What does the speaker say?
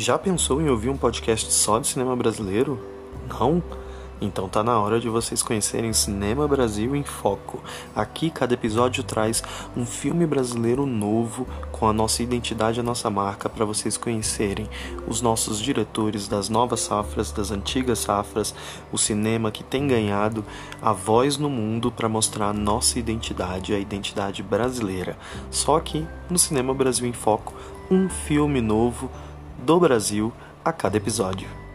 Já pensou em ouvir um podcast só de cinema brasileiro? Não? Então tá na hora de vocês conhecerem Cinema Brasil em Foco. Aqui cada episódio traz um filme brasileiro novo com a nossa identidade a nossa marca para vocês conhecerem os nossos diretores das novas safras, das antigas safras, o cinema que tem ganhado a voz no mundo para mostrar a nossa identidade, a identidade brasileira. Só aqui no Cinema Brasil em Foco, um filme novo do Brasil a cada episódio.